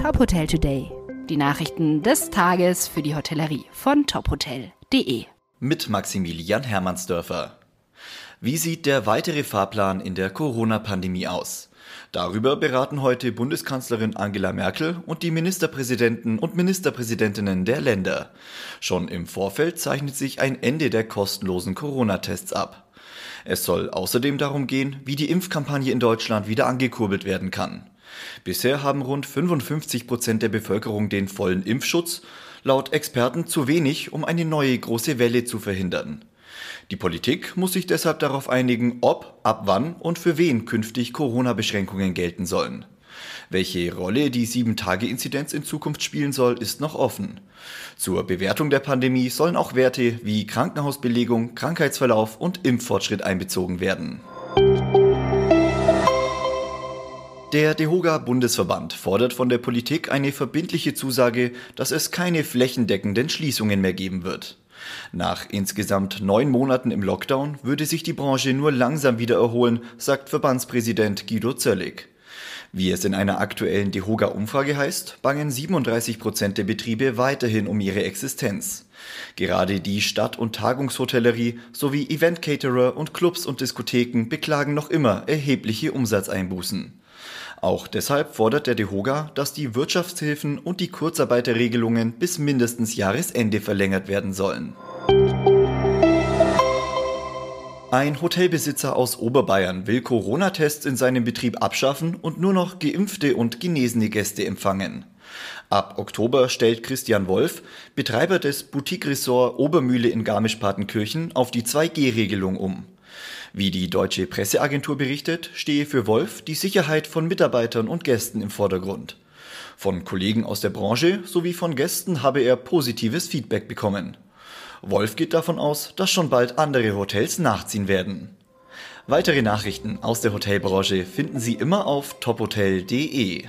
Top Hotel Today. Die Nachrichten des Tages für die Hotellerie von tophotel.de. Mit Maximilian Hermannsdörfer. Wie sieht der weitere Fahrplan in der Corona-Pandemie aus? Darüber beraten heute Bundeskanzlerin Angela Merkel und die Ministerpräsidenten und Ministerpräsidentinnen der Länder. Schon im Vorfeld zeichnet sich ein Ende der kostenlosen Corona-Tests ab. Es soll außerdem darum gehen, wie die Impfkampagne in Deutschland wieder angekurbelt werden kann. Bisher haben rund 55 Prozent der Bevölkerung den vollen Impfschutz, laut Experten zu wenig, um eine neue große Welle zu verhindern. Die Politik muss sich deshalb darauf einigen, ob, ab wann und für wen künftig Corona-Beschränkungen gelten sollen. Welche Rolle die 7-Tage-Inzidenz in Zukunft spielen soll, ist noch offen. Zur Bewertung der Pandemie sollen auch Werte wie Krankenhausbelegung, Krankheitsverlauf und Impffortschritt einbezogen werden. Der DEHOGA Bundesverband fordert von der Politik eine verbindliche Zusage, dass es keine flächendeckenden Schließungen mehr geben wird. Nach insgesamt neun Monaten im Lockdown würde sich die Branche nur langsam wieder erholen, sagt Verbandspräsident Guido Zöllig. Wie es in einer aktuellen DEHOGA-Umfrage heißt, bangen 37 Prozent der Betriebe weiterhin um ihre Existenz. Gerade die Stadt- und Tagungshotellerie sowie Event-Caterer und Clubs und Diskotheken beklagen noch immer erhebliche Umsatzeinbußen. Auch deshalb fordert der DEHOGA, dass die Wirtschaftshilfen und die Kurzarbeiterregelungen bis mindestens Jahresende verlängert werden sollen. Ein Hotelbesitzer aus Oberbayern will Corona-Tests in seinem Betrieb abschaffen und nur noch geimpfte und genesene Gäste empfangen. Ab Oktober stellt Christian Wolf, Betreiber des Boutique-Ressort Obermühle in Garmisch-Partenkirchen, auf die 2G-Regelung um. Wie die deutsche Presseagentur berichtet, stehe für Wolf die Sicherheit von Mitarbeitern und Gästen im Vordergrund. Von Kollegen aus der Branche sowie von Gästen habe er positives Feedback bekommen. Wolf geht davon aus, dass schon bald andere Hotels nachziehen werden. Weitere Nachrichten aus der Hotelbranche finden Sie immer auf tophotel.de.